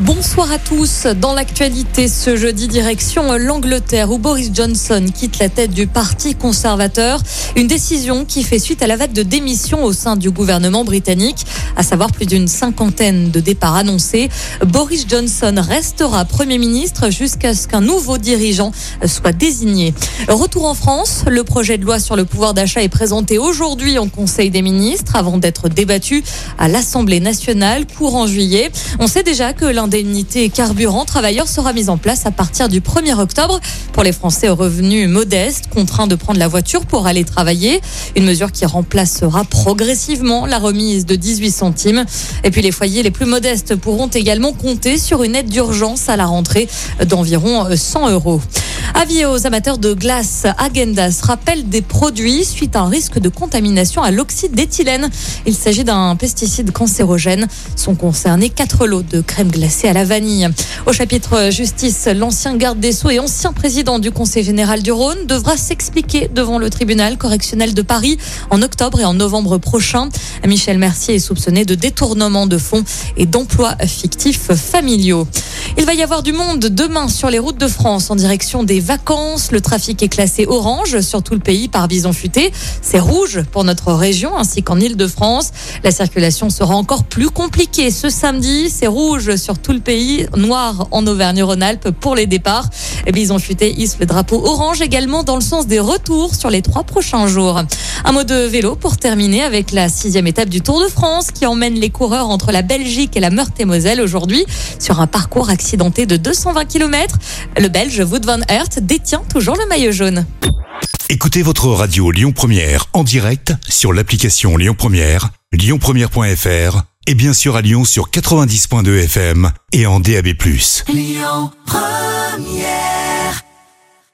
Bonsoir à tous. Dans l'actualité ce jeudi, direction l'Angleterre où Boris Johnson quitte la tête du Parti conservateur. Une décision qui fait suite à la vague de démission au sein du gouvernement britannique, à savoir plus d'une cinquantaine de départs annoncés. Boris Johnson restera Premier ministre jusqu'à ce qu'un nouveau dirigeant soit désigné. Retour en France, le projet de loi sur le pouvoir d'achat est présenté aujourd'hui en Conseil des ministres avant d'être débattu à l'Assemblée nationale courant juillet. On sait déjà que l'indemnité carburant travailleur sera mise en place à partir du 1er octobre pour les Français aux revenus modestes contraints de prendre la voiture pour aller travailler. Une mesure qui remplacera progressivement la remise de 18 centimes. Et puis les foyers les plus modestes pourront également compter sur une aide d'urgence à la rentrée d'environ 100 euros. Avis aux amateurs de glace, Agendas rappelle des produits suite à un risque de contamination à l'oxyde d'éthylène. Il s'agit d'un pesticide cancérogène. Sont concernés quatre lots de crème glacée à la vanille. Au chapitre justice, l'ancien garde des Sceaux et ancien président du Conseil général du Rhône devra s'expliquer devant le tribunal correctionnel de Paris en octobre et en novembre prochain. Michel Mercier est soupçonné de détournement de fonds et d'emplois fictifs familiaux. Il va y avoir du monde demain sur les routes de France en direction des vacances. Le trafic est classé orange sur tout le pays par bison futé. C'est rouge pour notre région ainsi qu'en Ile-de-France. La circulation sera encore plus compliquée ce samedi. C'est rouge sur tout le pays, noir en Auvergne-Rhône-Alpes pour les départs. Bison futé hisse le drapeau orange également dans le sens des retours sur les trois prochains jours. Un mot de vélo pour terminer avec la sixième étape du Tour de France qui emmène les coureurs entre la Belgique et la Meurthe-et-Moselle aujourd'hui sur un parcours accidenté de 220 km. Le Belge Wout van Aert détient toujours le maillot jaune. Écoutez votre radio Lyon Première en direct sur l'application Lyon Première, lyonpremière.fr et bien sûr à Lyon sur 90.2 FM et en DAB+. Lyon Première